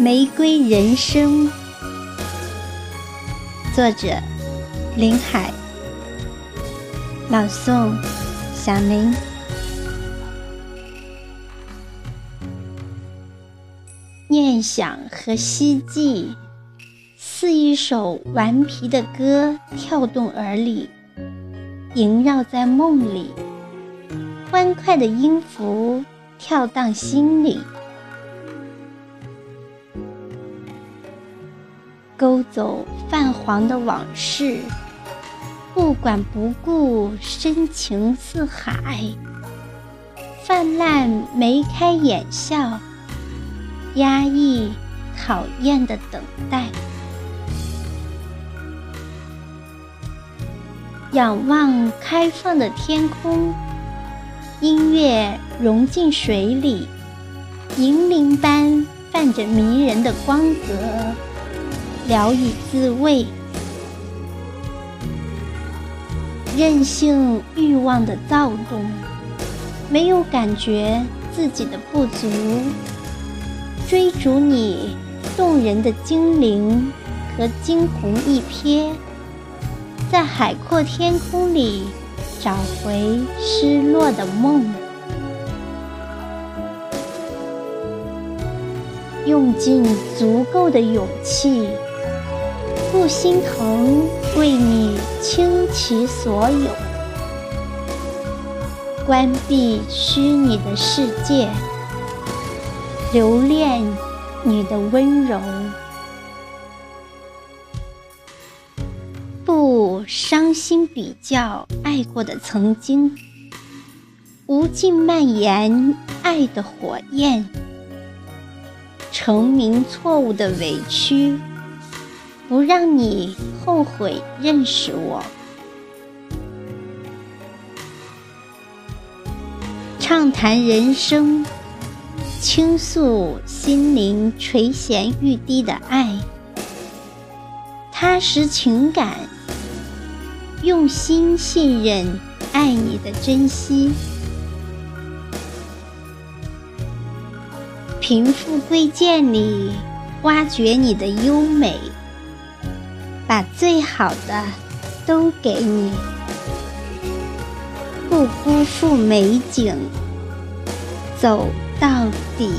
玫瑰人生，作者林海，朗诵小林。念想和希冀，似一首顽皮的歌，跳动耳里，萦绕在梦里。欢快的音符跳荡心里，勾走泛黄的往事，不管不顾，深情似海，泛滥眉开眼笑。压抑、讨厌的等待，仰望开放的天空，音乐融进水里，银铃般泛着迷人的光泽，聊以自慰。任性欲望的躁动，没有感觉自己的不足。追逐你动人的精灵和惊鸿一瞥，在海阔天空里找回失落的梦，用尽足够的勇气，不心疼为你倾其所有，关闭虚拟的世界。留恋你的温柔，不伤心比较爱过的曾经，无尽蔓延爱的火焰，成名错误的委屈，不让你后悔认识我，畅谈人生。倾诉心灵垂涎欲滴的爱，踏实情感，用心信任爱你的珍惜，贫富贵贱里挖掘你的优美，把最好的都给你，不辜负美景。走到底。